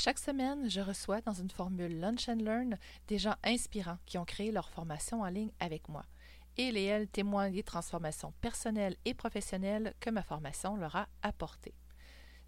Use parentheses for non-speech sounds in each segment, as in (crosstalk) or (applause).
chaque semaine, je reçois dans une formule Lunch and Learn des gens inspirants qui ont créé leur formation en ligne avec moi. Et elles témoignent des transformations personnelles et professionnelles que ma formation leur a apportées.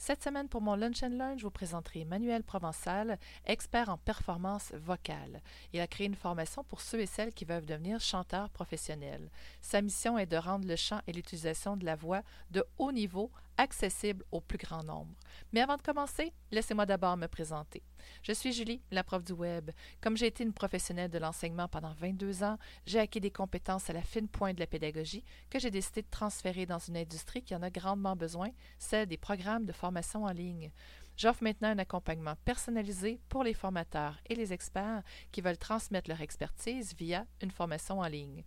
Cette semaine, pour mon Lunch and Learn, je vous présenterai Manuel Provençal, expert en performance vocale. Il a créé une formation pour ceux et celles qui veulent devenir chanteurs professionnels. Sa mission est de rendre le chant et l'utilisation de la voix de haut niveau accessible au plus grand nombre. Mais avant de commencer, laissez-moi d'abord me présenter. Je suis Julie, la prof du web. Comme j'ai été une professionnelle de l'enseignement pendant 22 ans, j'ai acquis des compétences à la fine pointe de la pédagogie que j'ai décidé de transférer dans une industrie qui en a grandement besoin, celle des programmes de formation en ligne. J'offre maintenant un accompagnement personnalisé pour les formateurs et les experts qui veulent transmettre leur expertise via une formation en ligne.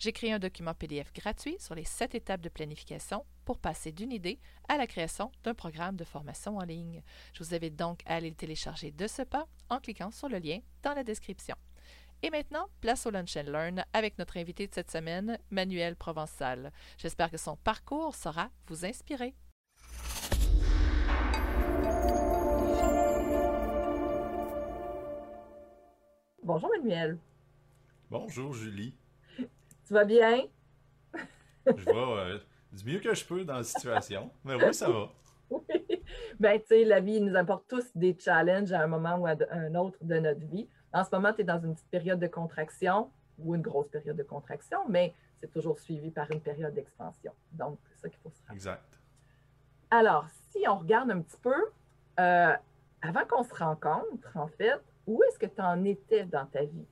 J'ai créé un document PDF gratuit sur les sept étapes de planification pour passer d'une idée à la création d'un programme de formation en ligne. Je vous invite donc à aller le télécharger de ce pas en cliquant sur le lien dans la description. Et maintenant, place au Lunch and Learn avec notre invité de cette semaine, Manuel Provençal. J'espère que son parcours saura vous inspirer. Bonjour Manuel. Bonjour Julie. Tu vas bien? je vais euh, du mieux que je peux dans la situation. Mais oui, ça va. (laughs) Oui. Ben, tu sais, la vie nous apporte tous des challenges à un moment ou à un autre de notre vie. En ce moment, tu es dans une petite période de contraction ou une grosse période de contraction, mais c'est toujours suivi par une période d'expansion. Donc, c'est ça qu'il faut se rappeler. Exact. Alors, si on regarde un petit peu, euh, avant qu'on se rencontre, en fait, où est-ce que tu en étais dans ta vie?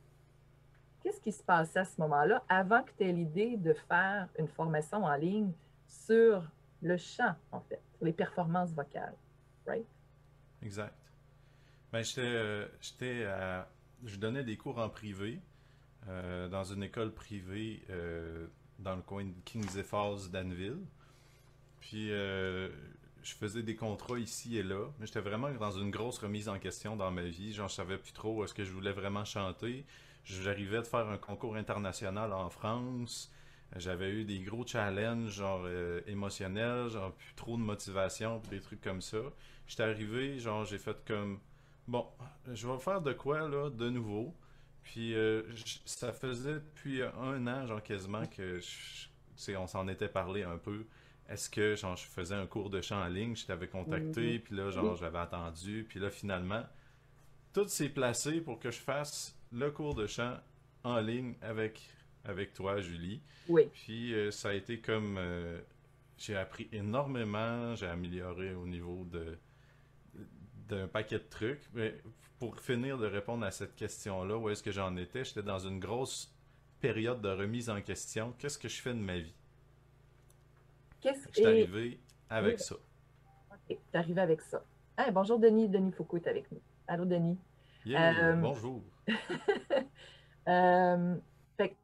Qu'est-ce qui se passait à ce moment-là avant que tu aies l'idée de faire une formation en ligne sur le chant, en fait, les performances vocales, right? Exact. Ben, j'étais, euh, j'étais je donnais des cours en privé euh, dans une école privée euh, dans le coin de Kings Falls, Danville. Puis je faisais des contrats ici et là, mais j'étais vraiment dans une grosse remise en question dans ma vie. Genre, je savais plus trop est-ce que je voulais vraiment chanter. J'arrivais de faire un concours international en France. J'avais eu des gros challenges, genre euh, émotionnels, genre plus trop de motivation, des trucs comme ça. J'étais arrivé, genre j'ai fait comme bon, je vais faire de quoi là, de nouveau? Puis euh, ça faisait depuis un an, genre quasiment que je, on s'en était parlé un peu. Est-ce que genre je faisais un cours de chant en ligne, je t'avais contacté, puis là genre j'avais attendu, puis là finalement tout s'est placé pour que je fasse le cours de chant en ligne avec, avec toi, Julie. Oui. Puis euh, ça a été comme. Euh, j'ai appris énormément, j'ai amélioré au niveau de d'un paquet de trucs. Mais pour finir de répondre à cette question-là, où est-ce que j'en étais, j'étais dans une grosse période de remise en question. Qu'est-ce que je fais de ma vie? Qu'est-ce que... Je suis arrivé avec ça. Ok, tu arrivé avec ça. bonjour Denis, Denis Foucault est avec nous. Allô Denis. Euh, bonjour. (laughs) Euh,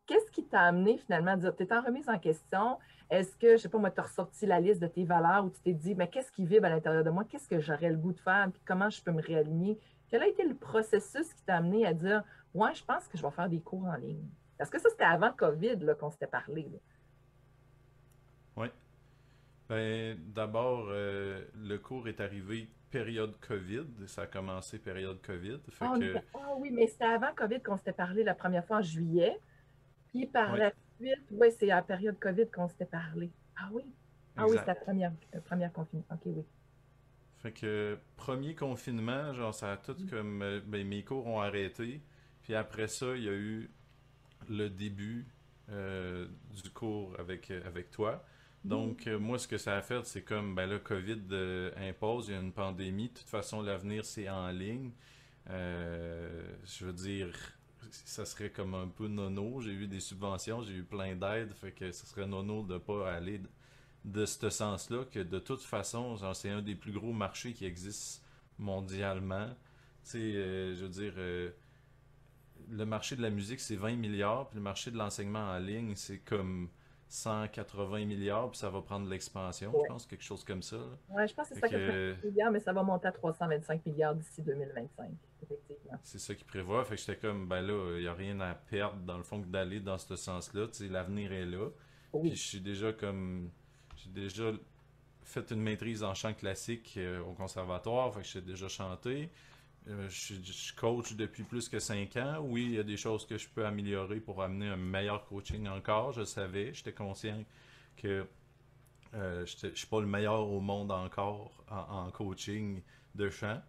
qu'est-ce qui t'a amené finalement à dire, tu es en remise en question, est-ce que, je sais pas, moi, tu as ressorti la liste de tes valeurs ou tu t'es dit, mais qu'est-ce qui vibre à l'intérieur de moi, qu'est-ce que j'aurais le goût de faire, puis comment je peux me réaligner? Quel a été le processus qui t'a amené à dire, ouais, je pense que je vais faire des cours en ligne? Parce que ça, c'était avant COVID qu'on s'était parlé. Oui. Ben, d'abord, euh, le cours est arrivé période COVID. Ça a commencé période COVID. Ah, ah, oui, mais c'était avant COVID qu'on s'était parlé la première fois en juillet. Puis par la suite, oui, c'est à la période COVID qu'on s'était parlé. Ah oui? Ah oui, c'est la première, première confinement. OK, oui. Fait que premier confinement, genre ça a tout mm. comme euh, ben, mes cours ont arrêté. Puis après ça, il y a eu le début euh, du cours avec, avec toi. Donc, euh, moi, ce que ça a fait, c'est comme, ben là, COVID euh, impose, il y a une pandémie. De toute façon, l'avenir, c'est en ligne. Euh, je veux dire, ça serait comme un peu nono. J'ai eu des subventions, j'ai eu plein d'aides, fait que ce serait nono de pas aller de, ce sens-là, que de toute façon, c'est un des plus gros marchés qui existent mondialement. Tu sais, je veux dire, le marché de la musique, c'est 20 milliards, puis le marché de l'enseignement en ligne, c'est comme 180 milliards, puis ça va prendre l'expansion, je pense, quelque chose comme ça. Oui, je pense que c'est 180 milliards, mais ça va monter à 325 milliards d'ici 2025, effectivement. C'est ça qui prévoit. Fait que j'étais comme, ben là, il n'y a rien à perdre, dans le fond, que d'aller dans ce sens-là. Tu sais, l'avenir est là. Puis je suis déjà comme. J'ai déjà fait une maîtrise en chant classique euh, au conservatoire, fait que j'ai déjà chanté. Euh, je, je coach depuis plus que cinq ans. Oui, il y a des choses que je peux améliorer pour amener un meilleur coaching encore. Je savais, j'étais conscient que euh, je ne suis pas le meilleur au monde encore en, en coaching de chant.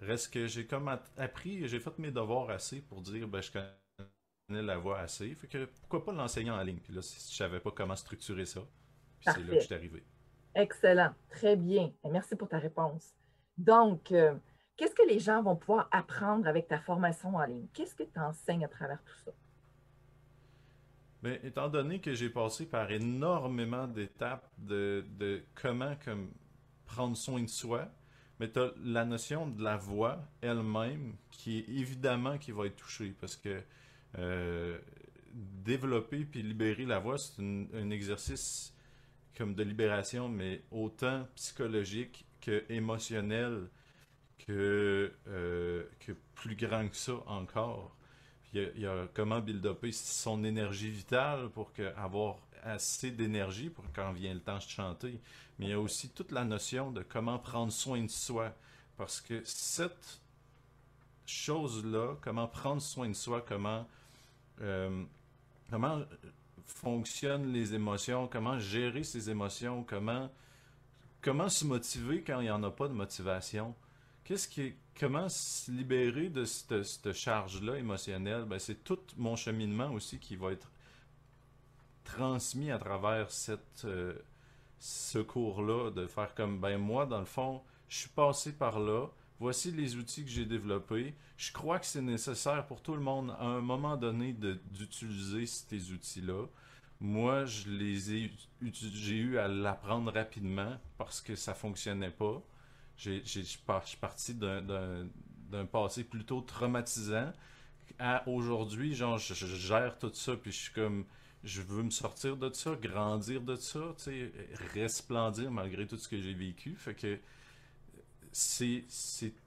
Reste que j'ai comme appris, j'ai fait mes devoirs assez pour dire ben, je connais la voix assez. Fait que pourquoi pas l'enseigner en ligne? Puis là, si- je savais pas comment structurer ça. Puis c'est là que je suis arrivé. Excellent. Très bien. Merci pour ta réponse. Donc, euh, qu'est-ce que les gens vont pouvoir apprendre avec ta formation en ligne? Qu'est-ce que tu enseignes à travers tout ça? Mais étant donné que j'ai passé par énormément d'étapes de, comment comme prendre soin de soi, mais tu as la notion de la voix elle-même qui est évidemment qui va être touchée parce que euh, développer puis libérer la voix, c'est un exercice comme de libération, mais autant psychologique que émotionnel que, euh, que plus grand que ça encore. Il y a, comment build-upper son énergie vitale pour avoir assez d'énergie pour quand vient le temps de chanter. Mais il y a aussi toute la notion de comment prendre soin de soi. Parce que cette chose-là, comment prendre soin de soi, comment, euh, fonctionnent les émotions, comment gérer ses émotions, comment, comment se motiver quand il n'y en a pas de motivation. Qu'est-ce qui est- comment se libérer de cette, charge-là émotionnelle? Ben, c'est tout mon cheminement aussi qui va être transmis à travers euh, ce cours-là, de faire comme, ben moi, dans le fond, je suis passé par là, voici les outils que j'ai développés, je crois que c'est nécessaire pour tout le monde à un moment donné d'utiliser ces outils-là. Moi, je les ai, j'ai eu à l'apprendre rapidement parce que ça fonctionnait pas. Je suis parti d'un, passé plutôt traumatisant à aujourd'hui, genre, je, gère tout ça, puis je suis comme, je veux me sortir de ça, grandir de ça, tu sais, resplendir malgré tout ce que j'ai vécu. Fait que c'est,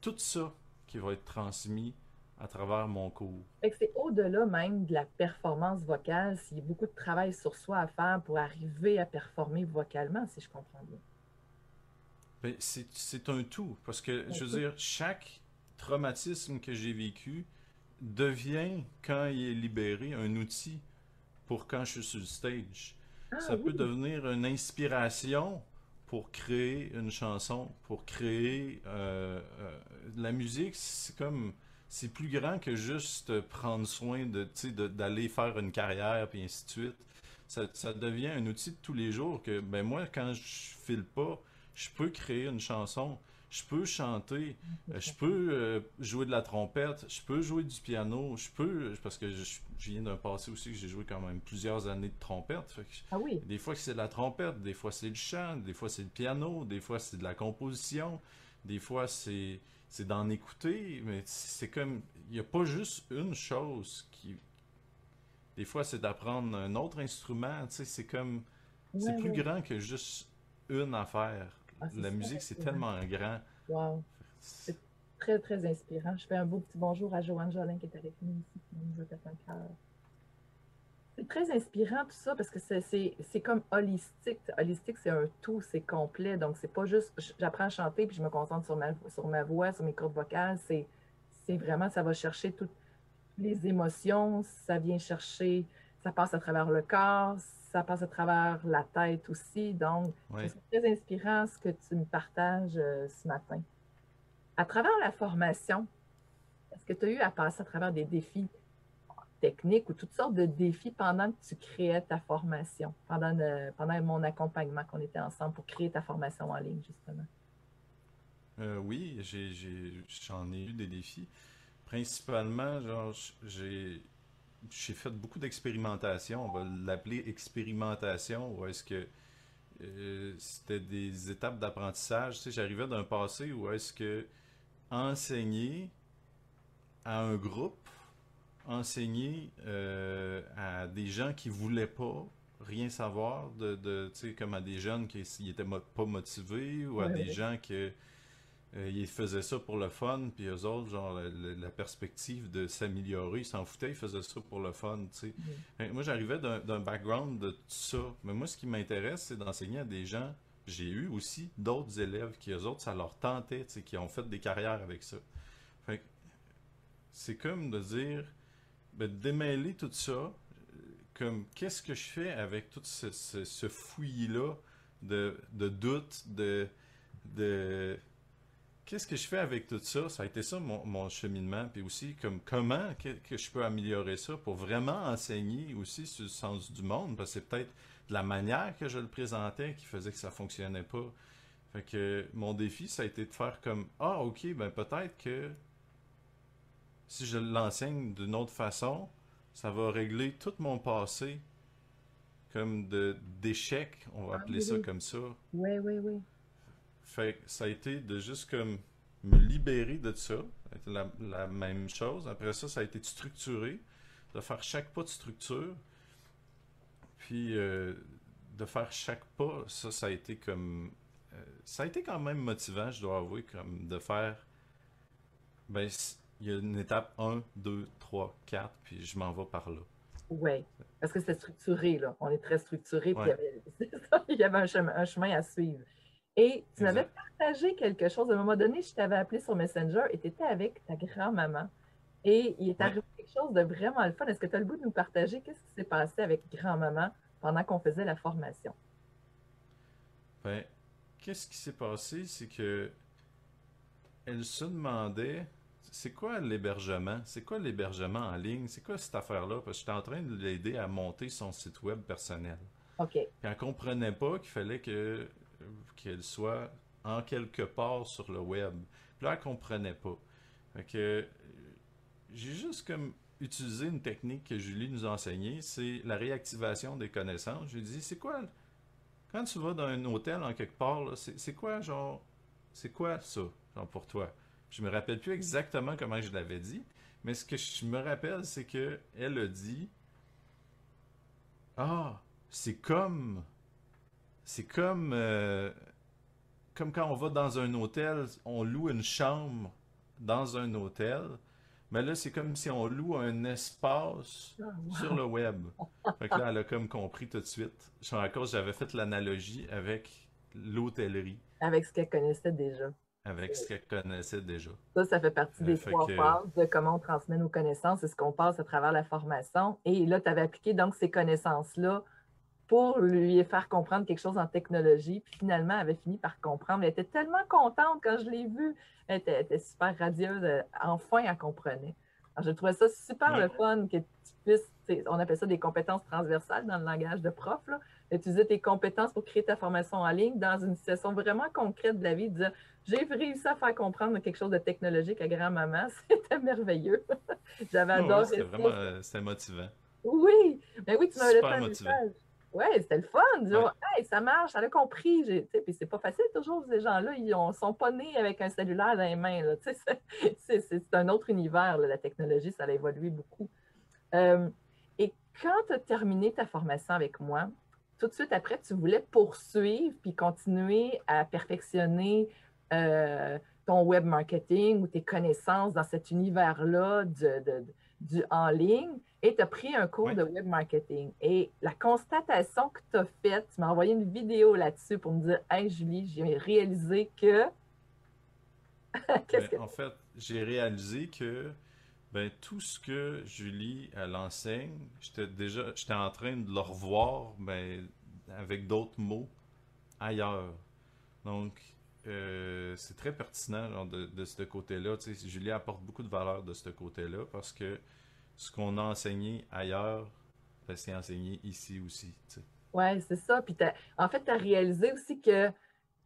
tout ça qui va être transmis à travers mon cours. C'est au-delà même de la performance vocale, s'il y a beaucoup de travail sur soi à faire pour arriver à performer vocalement, si je comprends bien. Ben, c'est, un tout, parce que, je veux dire, chaque traumatisme que j'ai vécu devient, quand il est libéré, un outil pour quand je suis sur le stage. Ah Ça peut devenir une inspiration pour créer une chanson, pour créer euh, euh, la musique. C'est comme c'est plus grand que juste prendre soin de, d'aller faire une carrière puis ainsi de suite. Ça, ça devient un outil de tous les jours que ben moi quand je file pas, je peux créer une chanson, je peux chanter, euh, je peux euh, jouer de la trompette, je peux jouer du piano, je peux parce que je, je viens d'un passé aussi que j'ai joué quand même plusieurs années de trompette. Fait que Ah oui, des fois c'est de la trompette, des fois c'est du chant, des fois c'est le piano, des fois c'est de la composition, des fois c'est c'est d'en écouter, mais c'est comme il n'y a pas juste une chose qui des fois c'est d'apprendre un autre instrument, tu sais, c'est comme c'est plus grand que juste une affaire. Ah, La musique c'est tellement grand. Wow. C'est- Très, très inspirant. Je fais un beau petit bonjour à Joanne Jolin qui est avec nous ici, qui nous a fait un cœur. C'est très inspirant tout ça parce que c'est- comme holistique. Holistique, c'est un tout, c'est complet. Donc, c'est pas juste j'apprends à chanter puis je me concentre sur ma, sur ma voix, sur mes cordes vocales. C'est c'est vraiment, ça va chercher toutes les émotions, ça vient chercher, ça passe à travers le corps, ça passe à travers la tête aussi. Donc, c'est très inspirant ce que tu me partages euh, ce matin. À travers la formation, est-ce que tu as eu à passer à travers des défis techniques ou toutes sortes de défis pendant que tu créais ta formation, pendant, le- pendant mon accompagnement qu'on était ensemble pour créer ta formation en ligne, justement? Euh, oui, j'en ai eu des défis. Principalement, genre, j'ai, j'ai fait beaucoup d'expérimentation. On va l'appeler expérimentation, où est-ce que euh, c'était des étapes d'apprentissage. Tu sais, j'arrivais d'un passé où est-ce que enseigner à un groupe, enseigner euh, à des gens qui voulaient pas rien savoir, de, de, tu sais, comme à des jeunes qui n'étaient pas motivés, ou à Ouais, des ouais. gens qui euh, ils faisaient ça pour le fun, puis eux autres, genre, la, la- la perspective de s'améliorer, ils s'en foutaient, ils faisaient ça pour le fun, tu sais. Moi, j'arrivais d'un background de tout ça. Mais moi, ce qui m'intéresse, c'est d'enseigner à des gens. J'ai eu aussi d'autres élèves qui, eux autres, ça leur tentait, tu sais, qui ont fait des carrières avec ça. Fait c'est comme de dire, ben, de démêler tout ça, comme qu'est-ce que je fais avec tout ce, ce, ce fouillis-là de, de doute, de, de qu'est-ce que je fais avec tout ça? Ça a été ça mon, mon cheminement. Puis aussi, comme comment que, que je peux améliorer ça pour vraiment enseigner aussi sur le sens du monde? Parce que c'est peut-être de la manière que je le présentais qui faisait que ça fonctionnait pas. Fait que mon défi, ça a été de faire comme Ah, ok, ben peut-être que si je l'enseigne d'une autre façon, ça va régler tout mon passé comme de d'échec, on va Ah, appeler oui, ça oui. comme ça. Oui, oui, oui. Fait que ça a été de juste comme me libérer de ça. Ça la, la même chose. Après ça, ça a été de structurer, de faire chaque pas de structure. Puis euh, de faire chaque pas, ça, ça a été comme. euh, ça a été quand même motivant, je dois avouer, comme de faire. Ben, il y a une étape 1, 2, 3, 4, puis je m'en vais par là. Oui, parce que c'est structuré, là. On est très structuré, puis y avait, (laughs) il y avait un, chemin, un chemin à suivre. Et tu m'avais partagé quelque chose. À un moment donné, je t'avais appelé sur Messenger et tu étais avec ta grand-maman. Et il est Ouais. arrivé quelque chose de vraiment le fun. Est-ce que tu as le goût de nous partager qu'est-ce qui s'est passé avec grand-maman pendant qu'on faisait la formation? Ben, qu'est-ce qui s'est passé, c'est que elle se demandait, c'est quoi l'hébergement? C'est quoi l'hébergement en ligne? C'est quoi cette affaire-là? Parce que j'étais en train de l'aider à monter son site web personnel. OK. Puis elle comprenait pas qu'il fallait que qu'elle soit en quelque part sur le web. Puis là, elle comprenait pas. Fait que euh, j'ai juste comme utilisé une technique que Julie nous a enseignée, c'est la réactivation des connaissances. Je lui ai dit, c'est quoi, quand tu vas dans un hôtel en quelque part, c'est quoi, genre, c'est quoi ça, genre, pour toi? Je me rappelle plus exactement comment je l'avais dit, mais ce que je me rappelle, c'est que elle a dit, ah, c'est comme. C'est comme. euh, comme quand on va dans un hôtel, on loue une chambre dans un hôtel. Mais là, c'est comme si on loue un espace Ah, wow. sur le web. Fait que là, elle a comme compris tout de suite. Genre, à cause, j'avais fait l'analogie avec l'hôtellerie, Avec ce qu'elle connaissait déjà. avec ce qu'elle connaissait déjà. Ça, ça fait partie Euh, des fait trois que- phases de comment on transmet nos connaissances et ce qu'on passe à travers la formation. Et là, tu avais appliqué donc ces connaissances-là pour lui faire comprendre quelque chose en technologie. Puis finalement, elle avait fini par comprendre. Elle était tellement contente quand je l'ai vue. Elle était, elle était super radieuse. Enfin, elle comprenait. Alors, je trouvais ça super le fun que tu puisses, on appelle ça des compétences transversales dans le langage de prof, là. utiliser tes compétences pour créer ta formation en ligne dans une situation vraiment concrète de la vie, de dire j'ai réussi à faire comprendre quelque chose de technologique à grand-maman. (laughs) C'était merveilleux. (laughs) J'avais adoré c'était vraiment euh, motivant. Oui, mais oui, tu m'avais laissé un motivant. message. Oui, c'était le fun. Genre, hey, ça marche, elle a compris. Puis c'est pas facile toujours, ces gens-là. Ils ne sont pas nés avec un cellulaire dans les mains. (laughs) C'est c'est- c'est un autre univers, là, la technologie, ça a évolué beaucoup. Euh, et quand tu as terminé ta formation avec moi, tout de suite après, tu voulais poursuivre puis continuer à perfectionner euh, ton web marketing ou tes connaissances dans cet univers-là de- du en ligne et tu as pris un cours Oui. de web marketing. Et la constatation que tu as faite, tu m'as envoyé une vidéo là-dessus pour me dire Hey Julie, j'ai réalisé que. (laughs) Qu'est-ce que. Ben, en fait, j'ai réalisé que ben, tout ce que Julie elle enseigne, j'étais déjà j'étais en train de le revoir ben, avec d'autres mots ailleurs. Donc, euh, c'est très pertinent genre, de, de ce côté-là. Tu sais, Julie apporte beaucoup de valeur de ce côté-là parce que ce qu'on a enseigné ailleurs, ben, c'est enseigné ici aussi. Oui, c'est ça. Puis t'as- en fait, tu as réalisé aussi que tu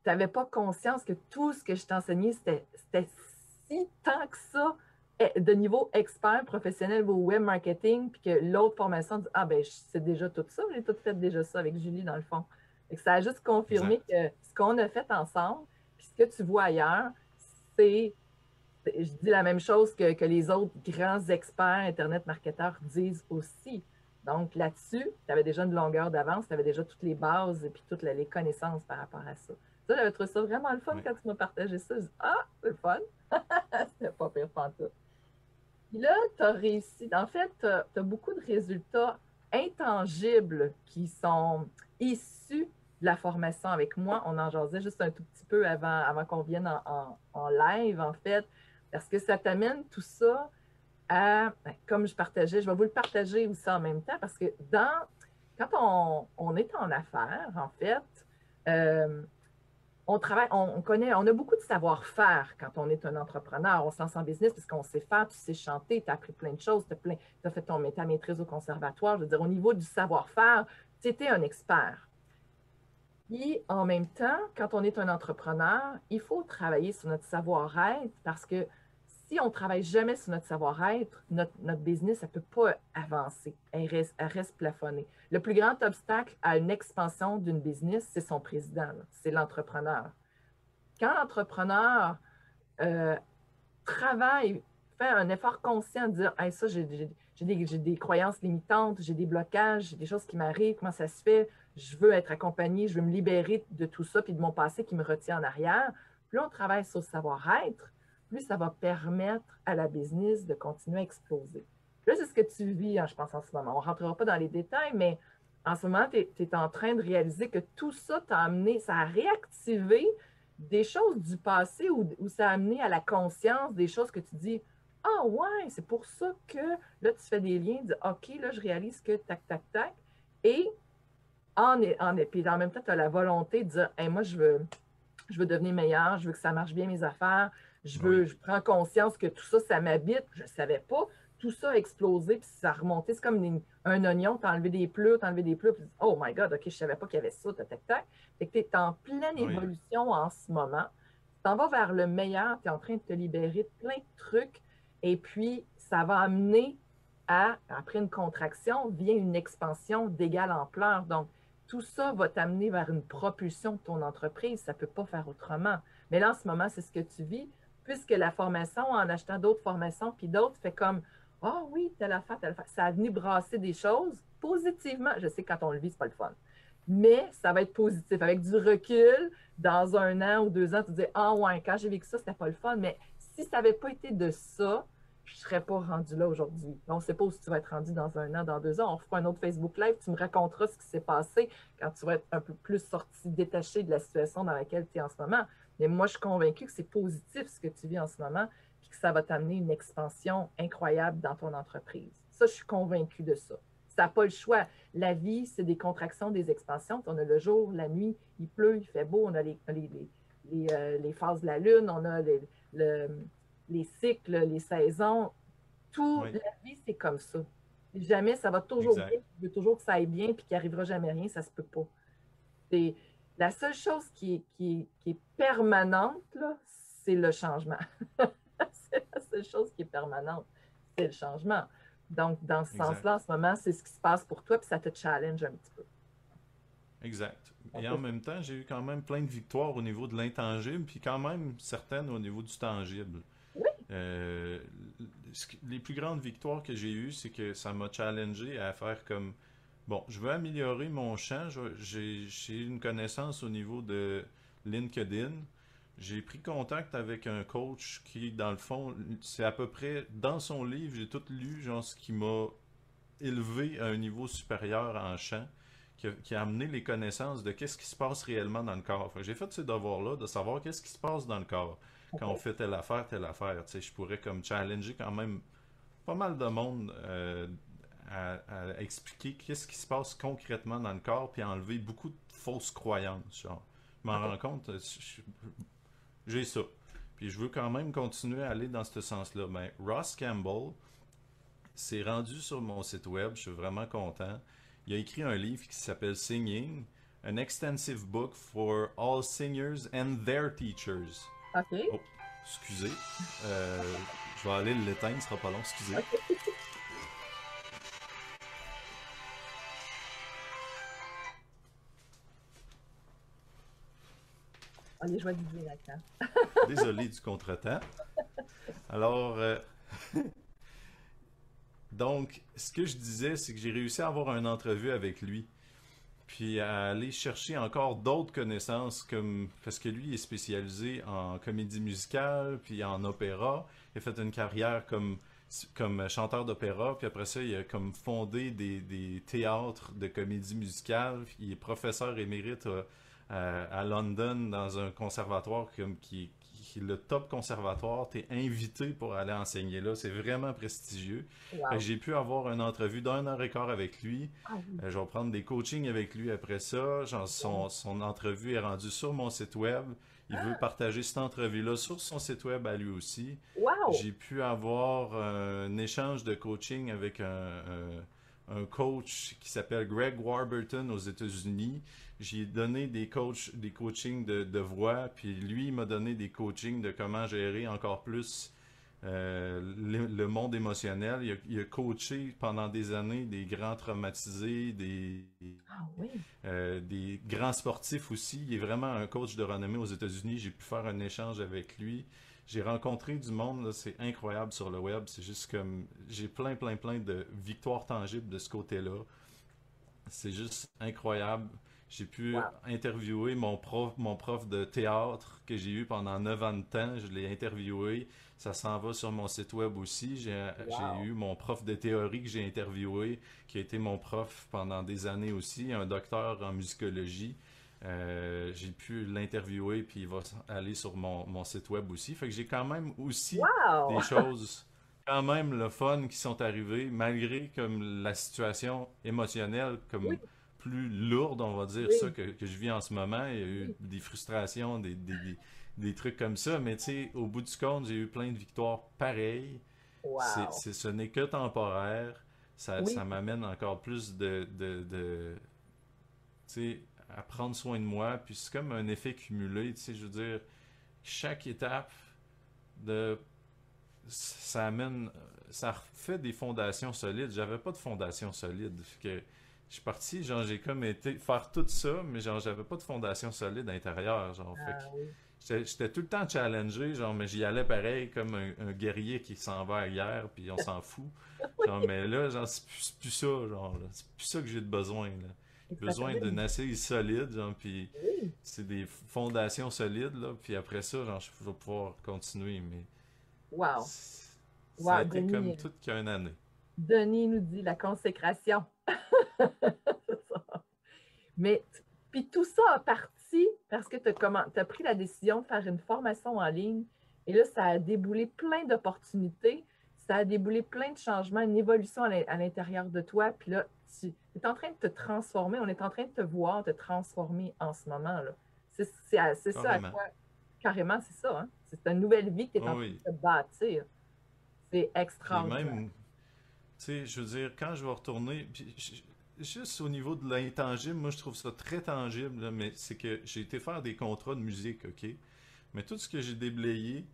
n'avais pas conscience que tout ce que je t'enseignais, c'était c'était si tant que ça eh, de niveau expert professionnel au web marketing, puis que l'autre formation dit Ah, ben, sais déjà tout ça, j'ai tout fait déjà ça avec Julie, dans le fond. Fait que ça a juste confirmé que ce qu'on a fait ensemble, puis ce que tu vois ailleurs, c'est. Je dis la même chose que, que les autres grands experts Internet marketeurs disent aussi. Donc là-dessus, tu avais déjà une longueur d'avance, tu avais déjà toutes les bases et puis toutes les connaissances par rapport à ça. Ça, j'avais trouvé ça vraiment le fun Oui. quand tu m'as partagé ça. Je dis, ah, c'est le fun. (laughs) C'était pas pire pantoute. Puis là, tu as réussi. En fait, tu as, beaucoup de résultats intangibles qui sont issus la formation avec moi. On en jasait juste un tout petit peu avant, qu'on vienne en, live, en fait. Parce que ça t'amène tout ça à, ben, comme je partageais, je vais vous le partager aussi en même temps, parce que dans, quand on, est en affaires, en fait, euh, on travaille, on, connaît, on a beaucoup de savoir-faire quand on est un entrepreneur. On se lance en business parce qu'on sait faire, tu sais chanter, tu as appris plein de choses, tu as, fait ton, ta maîtrise au conservatoire. Je veux dire, au niveau du savoir-faire, tu étais un expert. Et en même temps, quand on est un entrepreneur, il faut travailler sur notre savoir-être parce que si on ne travaille jamais sur notre savoir-être, notre, business, ne peut pas avancer. Elle reste, elle plafonnée. Le plus grand obstacle à une expansion d'une business, c'est son président, c'est l'entrepreneur. Quand l'entrepreneur euh, travaille, fait un effort conscient de dire ça, j'ai des, croyances limitantes, j'ai des blocages, j'ai des choses qui m'arrivent, comment ça se fait, je veux être accompagné, je veux me libérer de tout ça, puis de mon passé qui me retient en arrière. Plus on travaille sur le savoir-être, plus ça va permettre à la business de continuer à exploser. Là, c'est ce que tu vis, hein, je pense, en ce moment. On ne rentrera pas dans les détails, mais en ce moment, tu es, en train de réaliser que tout ça t'a amené, ça a réactivé des choses du passé ou, ça a amené à la conscience des choses que tu dis Ah ouais, c'est pour ça que là, tu fais des liens, dis OK, là, je réalise que tac, tac, tac. Et en, en, puis en même temps, tu as la volonté de dire moi, je veux, je veux devenir meilleur, je veux que ça marche bien mes affaires, je veux, je prends conscience que tout ça, ça m'habite. Je ne savais pas. Tout ça a explosé, puis ça a remonté. C'est comme un oignon, tu as enlevé des pleurs, tu as enlevé des pleurs, puis oh my God, OK, je ne savais pas qu'il y avait ça, tac, tac, tac. Fait que tu es en pleine évolution en ce moment. Tu t'en vas vers le meilleur, tu es en train de te libérer de plein de trucs, et puis ça va amener à, après une contraction, vient une expansion d'égale ampleur. Donc, tout ça va t'amener vers une propulsion de ton entreprise. Ça ne peut pas faire autrement. Mais là, en ce moment, c'est ce que tu vis puisque la formation, en achetant d'autres formations, puis d'autres, fait comme Ah oh, oui, telle affaire, telle affaire. Ça a venu brasser des choses positivement. Je sais que quand on le vit, c'est pas le fun. Mais ça va être positif. Avec du recul, dans un an ou deux ans, tu dis Ah ouais, quand j'ai vécu ça, c'était pas le fun. Mais si ça n'avait pas été de ça, je ne serais pas rendu là aujourd'hui. On ne sait pas où tu vas être rendu dans un an, dans deux ans. On fera un autre Facebook Live. Tu me raconteras ce qui s'est passé quand tu vas être un peu plus sorti, détaché de la situation dans laquelle tu es en ce moment. Mais moi, je suis convaincue que c'est positif ce que tu vis en ce moment, et que ça va t'amener une expansion incroyable dans ton entreprise. Ça, je suis convaincue de ça. Ça n'a pas le choix. La vie, c'est des contractions, des expansions. On a le jour, la nuit, il pleut, il fait beau, on a les, euh, les, phases de la lune, on a les, les cycles, les saisons. Tout, la vie, c'est comme ça. Jamais ça va toujours bien, tu veux toujours que ça aille bien, puis qu'il n'arrivera jamais rien, ça ne se peut pas. C'est la seule chose qui est, permanente, c'est le changement. (laughs) c'est la seule chose qui est permanente, c'est le changement. Donc, dans ce sens-là, en ce moment, c'est ce qui se passe pour toi, puis ça te challenge un petit peu. Exact. Et en même temps, j'ai eu quand même plein de victoires au niveau de l'intangible, puis quand même certaines au niveau du tangible. Euh, les plus grandes victoires que j'ai eues, c'est que ça m'a challengé à faire comme Bon, je veux améliorer mon champ. J'ai une connaissance au niveau de LinkedIn. J'ai pris contact avec un coach qui, dans le fond, c'est à peu près dans son livre, j'ai tout lu, genre ce qui m'a élevé à un niveau supérieur en champ, qui a, amené les connaissances de qu'est-ce qui se passe réellement dans le corps. J'ai fait ces devoirs-là de savoir qu'est-ce qui se passe dans le corps quand on fait telle affaire, telle affaire. Je pourrais comme challenger quand même pas mal de monde euh, à, expliquer qu'est-ce qui se passe concrètement dans le corps, puis enlever beaucoup de fausses croyances. Genre. Je m'en rends compte, euh, j'ai ça. Puis je veux quand même continuer à aller dans ce sens-là. Mais ben, Ross Campbell s'est rendu sur mon site web, je suis vraiment content. Il a écrit un livre qui s'appelle Singing, an extensive book for all singers and their teachers. OK. Oh, excusez. Euh, je vais aller l'éteindre, ce sera pas long, excusez. (laughs) Désolé du contretemps. Alors, euh, (laughs) donc, ce que je disais, c'est que j'ai réussi à avoir une entrevue avec lui. Puis à aller chercher encore d'autres connaissances, comme parce que lui est spécialisé en comédie musicale, puis en opéra. Il a fait une carrière comme, comme chanteur d'opéra, puis après ça, il a comme fondé des, des théâtres de comédie musicale. Il est professeur émérite à, London dans un conservatoire qui, le top conservatoire. Tu es invité pour aller enseigner là. C'est vraiment prestigieux. Wow. J'ai pu avoir une entrevue d'un heure et quart avec lui. Ah oui. Euh, je vais prendre des coachings avec lui après ça. Genre, son, son entrevue est rendue sur mon site web. Il veut partager cette entrevue-là sur son site web à lui aussi. Wow! J'ai pu avoir euh, un échange de coaching avec un, un- un coach qui s'appelle Greg Warburton aux États-Unis. J'ai donné des coachs, des coachings de, de voix, puis lui m'a donné des coachings de comment gérer encore plus euh, le, le monde émotionnel. Il a, il a coaché pendant des années des grands traumatisés, des, Ah oui. euh, des grands sportifs aussi. Il est vraiment un coach de renommée aux États-Unis. J'ai pu faire un échange avec lui. J'ai rencontré du monde, c'est incroyable sur le web. C'est juste comme j'ai plein, plein, plein de victoires tangibles de ce côté-là. C'est juste incroyable. J'ai pu Wow. interviewer mon prof, mon prof de théâtre que j'ai eu pendant 9 ans de temps. Je l'ai interviewé. Ça s'en va sur mon site web aussi. J'ai Wow. j'ai eu mon prof de théorie que j'ai interviewé, qui a été mon prof pendant des années aussi, un docteur en musicologie. Euh, j'ai pu l'interviewer, puis il va aller sur mon, mon site web aussi. Fait que j'ai quand même aussi Wow! des choses quand même le fun qui sont arrivées, malgré comme la situation émotionnelle comme Oui. plus lourde, on va dire Oui. ça, que, que je vis en ce moment. Il y a eu des frustrations, des, des, des, des trucs comme ça, mais tu sais, au bout du compte, j'ai eu plein de victoires pareilles. Wow! Ce n'est que temporaire. Ça, Oui. ça m'amène encore plus de, de, de- tu sais, à prendre soin de moi. Puis c'est comme un effet cumulé. Tu sais, je veux dire, chaque étape de ça amène, ça refait des fondations solides. J'avais pas de fondation solide. Fait que je suis parti, genre j'ai comme été faire tout ça, mais genre j'avais pas de fondation solide à l'intérieur. Genre, fait Ah oui. J'étais tout le temps challengé, genre, mais j'y allais pareil comme un, un guerrier qui s'en va à la guerre, puis on s'en fout. (laughs) Genre, mais là, genre, c'est plus, plus ça, genre, c'est plus ça que j'ai de besoin, là. Besoin d'une assise solide, genre, puis Oui. c'est des fondations solides, là, puis après ça, genre, je vais pouvoir continuer, mais Wow! ça Wow, a été Denis, comme toute qu'une année. Denis nous dit la consécration. Ça. (laughs) Mais, puis tout ça a parti parce que tu as, pris la décision de faire une formation en ligne et là, ça a déboulé plein d'opportunités, ça a déboulé plein de changements, une évolution à l'intérieur de toi. Puis là, tu es en train de te transformer, on est en train de te voir te transformer en ce moment. là. C'est c'est ça à Carrément. quoi, carrément, c'est ça. Hein? C'est une nouvelle vie que tu es en oui. train de bâtir. C'est extraordinaire. même, tu sais, je veux dire, quand je vais retourner, puis juste au niveau de l'intangible, moi je trouve ça très tangible, là, mais c'est que j'ai été faire des contrats de musique, ok? Mais tout ce que j'ai déblayé,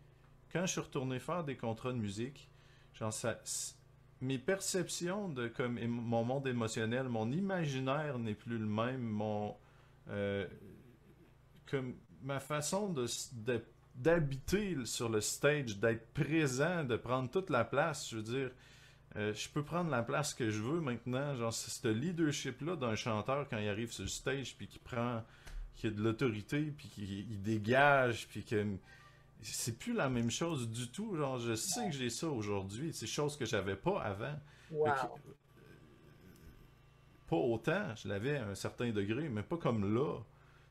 quand je suis retourné faire des contrats de musique, genre ça, mes perceptions de comme mon monde émotionnel, mon imaginaire n'est plus le même, mon euh, comme ma façon de, d'habiter sur le stage, d'être présent, de prendre toute la place, je veux dire, euh, je peux prendre la place que je veux maintenant. Genre, c'est ce leadership-là d'un chanteur quand il arrive sur le stage, puis qui prend, qui a de l'autorité, puis qui dégage, puis que c'est plus la même chose du tout. Genre, je sais que j'ai ça aujourd'hui. C'est chose que j'avais pas avant. Wow. Pas autant, je l'avais à un certain degré, mais pas comme là.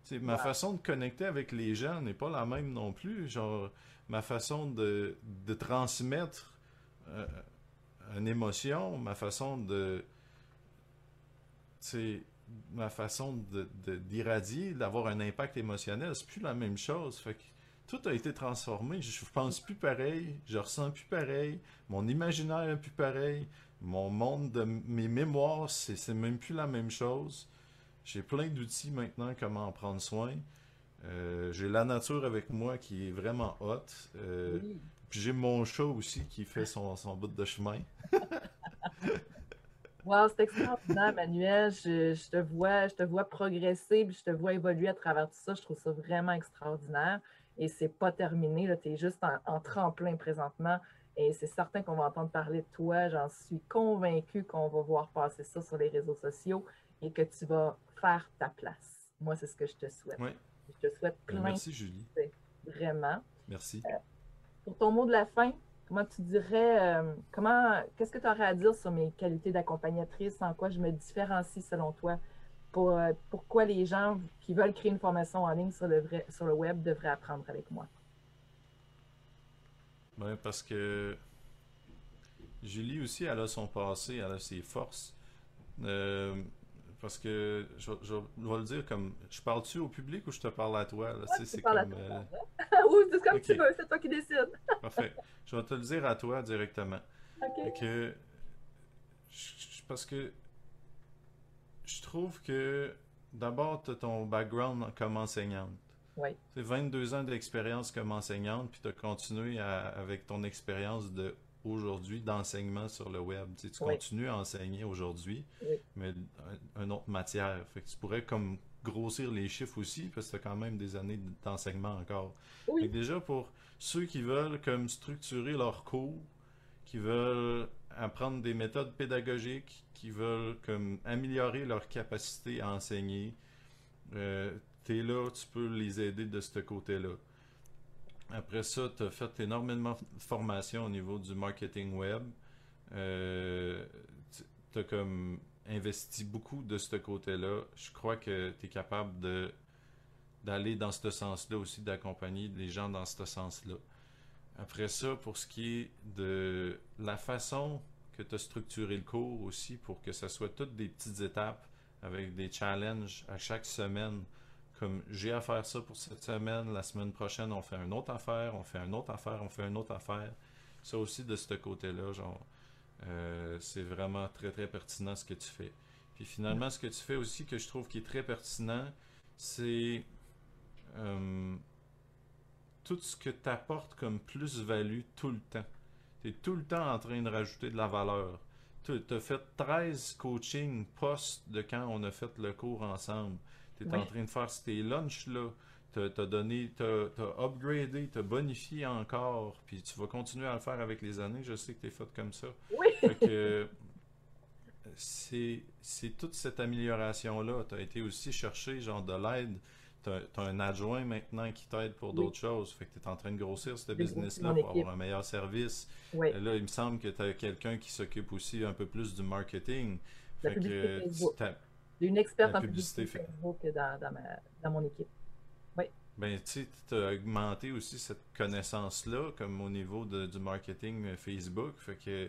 C'est ma façon de connecter avec les gens n'est pas la même non plus. Genre, ma façon de, de transmettre euh, une émotion, ma façon de. Sais, ma façon de- de- d'irradier, d'avoir un impact émotionnel, c'est plus la même chose. Fait que tout a été transformé. Je pense plus pareil, je ressens plus pareil, mon imaginaire est plus pareil, mon monde de mes mémoires, c'est même plus la même chose. J'ai plein d'outils maintenant comment en prendre soin. Euh, j'ai la nature avec moi qui est vraiment hot. Euh, Oui. puis j'ai mon chat aussi qui fait son, son bout de chemin. (laughs) Wow, c'est extraordinaire, Manuel. Je, je te vois, je te vois progresser, puis je te vois évoluer à travers tout ça. Je trouve ça vraiment extraordinaire. Et c'est pas terminé. Tu es juste en, en tremplin présentement. Et c'est certain qu'on va entendre parler de toi. J'en suis convaincue qu'on va voir passer ça sur les réseaux sociaux et que tu vas faire ta place. Moi, c'est ce que je te souhaite. Oui. Je te souhaite Ben, plein, merci Julie. vraiment. Merci. Pour ton mot de la fin, comment tu dirais, euh, comment, qu'est-ce que tu aurais à dire sur mes qualités d'accompagnatrice, en quoi je me différencie selon toi, pour, euh, pourquoi les gens qui veulent créer une formation en ligne sur le, vrai, sur le web devraient apprendre avec moi? Ben, parce que Julie aussi, elle a son passé, elle a ses forces. Euh, parce que je, je, vais le dire comme je parle-tu au public ou je te parle à toi? Là? Ouais, c'est comme euh... (laughs) oui c'est comme tu veux c'est toi qui décides (laughs) parfait je vais te le dire à toi directement ok Fait que je- je- parce que je trouve que d'abord tu as ton background comme enseignante oui Tu 22 ans d'expérience comme enseignante, puis tu as continué à- avec ton expérience de aujourd'hui d'enseignement sur le web. Tu, sais, tu Oui. continues à enseigner aujourd'hui, Oui. mais un- une autre matière. Fait que tu pourrais comme grossir les chiffres aussi, parce que tu as quand même des années d'enseignement encore. Fait oui que déjà pour ceux qui veulent comme structurer leur cours, qui veulent apprendre des méthodes pédagogiques, qui veulent comme améliorer leur capacité à enseigner, euh, t'es là, tu peux les aider de ce côté-là. Après ça, tu as fait énormément de formations au niveau du marketing web. Euh, tu as comme investi beaucoup de ce côté-là. Je crois que tu es capable d'aller dans ce sens-là aussi, d'accompagner les gens dans ce sens-là. Après ça, pour ce qui est de la façon que tu as structuré le cours aussi, pour que ce soit toutes des petites étapes avec des challenges à chaque semaine, comme j'ai à faire ça pour cette semaine, la semaine prochaine on fait une autre affaire, on fait une autre affaire, on fait une autre affaire. Ça aussi de ce côté-là, genre, euh, c'est vraiment très très pertinent ce que tu fais. Puis finalement, ce que tu fais aussi que je trouve qui est très pertinent, c'est euh, tout ce que tu apportes comme plus-value tout le temps. Tu es tout le temps en train de rajouter de la valeur. Tu as fait 13 coachings post de quand on a fait le cours ensemble. Tu es Oui. en train de faire tes lunchs là. Tu as, donné, tu as, upgradé, tu as bonifié encore, puis tu vas continuer à le faire avec les années. Je sais que tu es fait comme ça. oui Fait que c'est c'est toute cette amélioration-là. Tu as été aussi chercher genre de l'aide. Tu as, un adjoint maintenant qui t'aide pour Oui. d'autres choses. Fait que tu es en train de grossir ce business-là pour avoir un meilleur service. oui là, il me semble que tu as quelqu'un qui s'occupe aussi un peu plus du marketing. La Fait que t'as- j'ai une experte en publicité publicité Facebook dans, dans, ma, dans mon équipe Ben, tu as augmenté aussi cette connaissance-là, comme au niveau de- du marketing euh, Facebook. Fait que,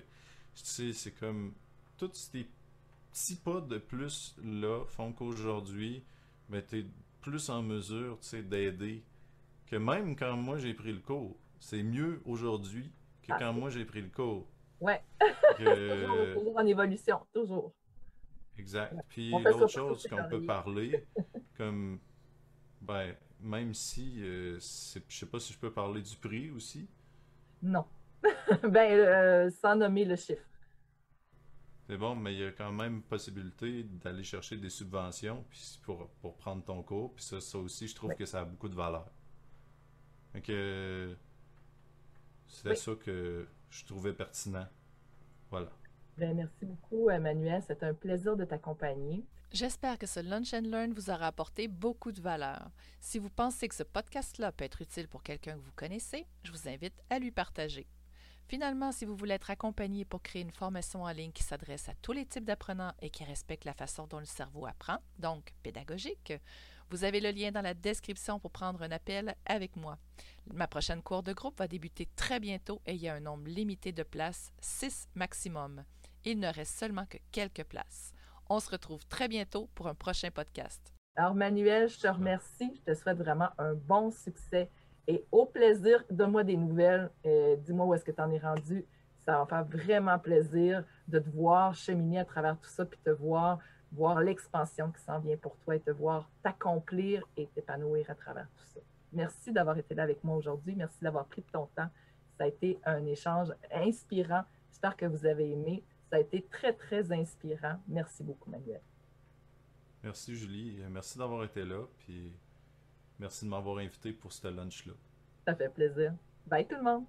tu c'est comme tous ces petits pas de plus là font qu'aujourd'hui, ben, tu es plus en mesure, tu sais, d'aider. Que même quand moi j'ai pris le cours, c'est mieux aujourd'hui que quand moi j'ai pris le cours. ouais Que- (laughs) toujours, en évolution toujours Exact. Ouais. Puis l'autre chose qu'on peut parler, (laughs) comme ben même si euh, je sais pas si je peux parler du prix aussi. non (laughs) ben euh, sans nommer le chiffre C'est bon, mais il y a quand même possibilité d'aller chercher des subventions puis pour, pour prendre ton cours. Puis ça, ça aussi, je trouve Oui. que ça a beaucoup de valeur. C'était Oui. ça que je trouvais pertinent. Voilà. Ben, merci beaucoup, Emmanuel. C'est un plaisir de t'accompagner. J'espère que ce Lunch and Learn vous aura apporté beaucoup de valeur. Si vous pensez que ce podcast-là peut être utile pour quelqu'un que vous connaissez, je vous invite à lui partager. Finalement, si vous voulez être accompagné pour créer une formation en ligne qui s'adresse à tous les types d'apprenants et qui respecte la façon dont le cerveau apprend, donc pédagogique, vous avez le lien dans la description pour prendre un appel avec moi. Ma prochaine cours de groupe va débuter très bientôt et il y a un nombre limité de places, 6 maximum. Il ne reste seulement que quelques places. On se retrouve très bientôt pour un prochain podcast. Alors, Manuel, je te remercie. Je te souhaite vraiment un bon succès et au plaisir. Donne-moi des nouvelles. Dis-moi où est-ce que tu en es rendu. Ça va me faire vraiment plaisir de te voir cheminer à travers tout ça, puis te voir, voir l'expansion qui s'en vient pour toi et te voir t'accomplir et t'épanouir à travers tout ça. Merci d'avoir été là avec moi aujourd'hui. Merci d'avoir pris ton temps. Ça a été un échange inspirant. J'espère que vous avez aimé. Ça a été très, très inspirant. Merci beaucoup, Manuel. Merci Julie. Merci d'avoir été là. Puis merci de m'avoir invité pour ce lunch-là. Ça fait plaisir. Bye tout le monde.